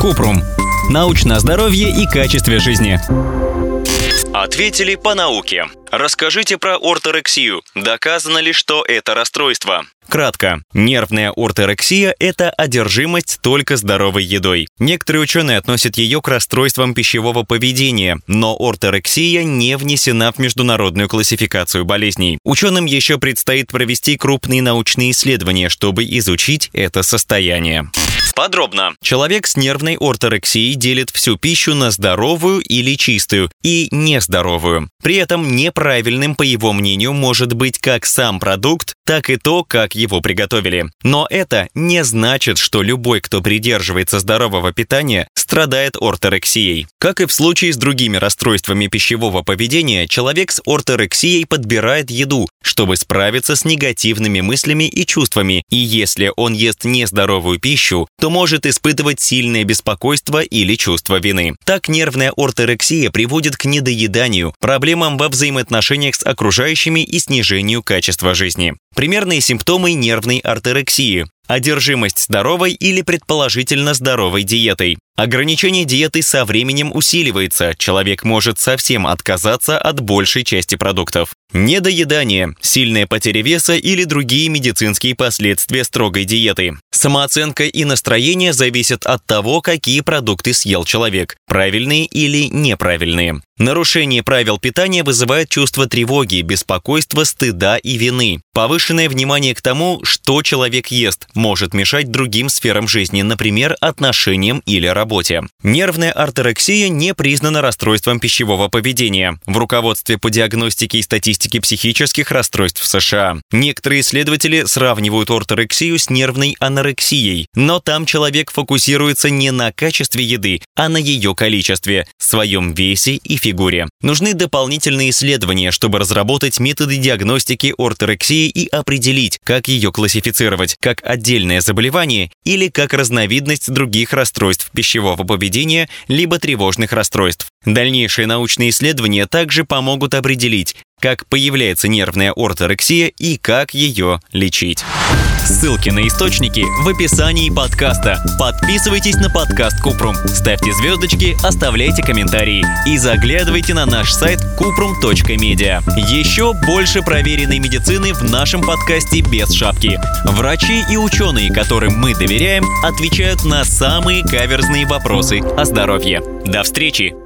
Купрум. Научное здоровье и качестве жизни. Ответили по науке. Расскажите про орторексию. Доказано ли, что это расстройство? Кратко. Нервная орторексия – это одержимость только здоровой едой. Некоторые ученые относят ее к расстройствам пищевого поведения, но орторексия не внесена в международную классификацию болезней. Ученым еще предстоит провести крупные научные исследования, чтобы изучить это состояние. Подробно. Человек с нервной орторексией делит всю пищу на здоровую или чистую и нездоровую. При этом неправильным, по его мнению, может быть как сам продукт, так и то, как его приготовили. Но это не значит, что любой, кто придерживается здорового питания, страдает орторексией. Как и в случае с другими расстройствами пищевого поведения, человек с орторексией подбирает еду, чтобы справиться с негативными мыслями и чувствами, и если он ест нездоровую пищу, то может испытывать сильное беспокойство или чувство вины. Так нервная орторексия приводит к недоеданию, проблемам во взаимоотношениях с окружающими и снижению качества жизни. Примерные симптомы нервной орторексии одержимость здоровой или предположительно здоровой диетой. Ограничение диеты со временем усиливается, человек может совсем отказаться от большей части продуктов. Недоедание, сильная потеря веса или другие медицинские последствия строгой диеты. Самооценка и настроение зависят от того, какие продукты съел человек, правильные или неправильные. Нарушение правил питания вызывает чувство тревоги, беспокойства, стыда и вины. Повышенное внимание к тому, что человек ест, может мешать другим сферам жизни, например, отношениям или работе. Нервная орторексия не признана расстройством пищевого поведения. В руководстве по диагностике и статистике психических расстройств в США некоторые исследователи сравнивают орторексию с нервной анорексией, но там человек фокусируется не на качестве еды, а на ее количестве, своем весе и фигуре. Нужны дополнительные исследования, чтобы разработать методы диагностики орторексии и определить, как ее классифицировать, как отдельное заболевание или как разновидность других расстройств пищевого поведения либо тревожных расстройств. Дальнейшие научные исследования также помогут определить, как появляется нервная орторексия и как ее лечить. Ссылки на источники в описании подкаста. Подписывайтесь на подкаст Купрум, ставьте звездочки, оставляйте комментарии и заглядывайте на наш сайт kuprum.media. Еще больше проверенной медицины в нашем подкасте без шапки. Врачи и ученые, которым мы доверяем, отвечают на самые каверзные вопросы о здоровье. До встречи!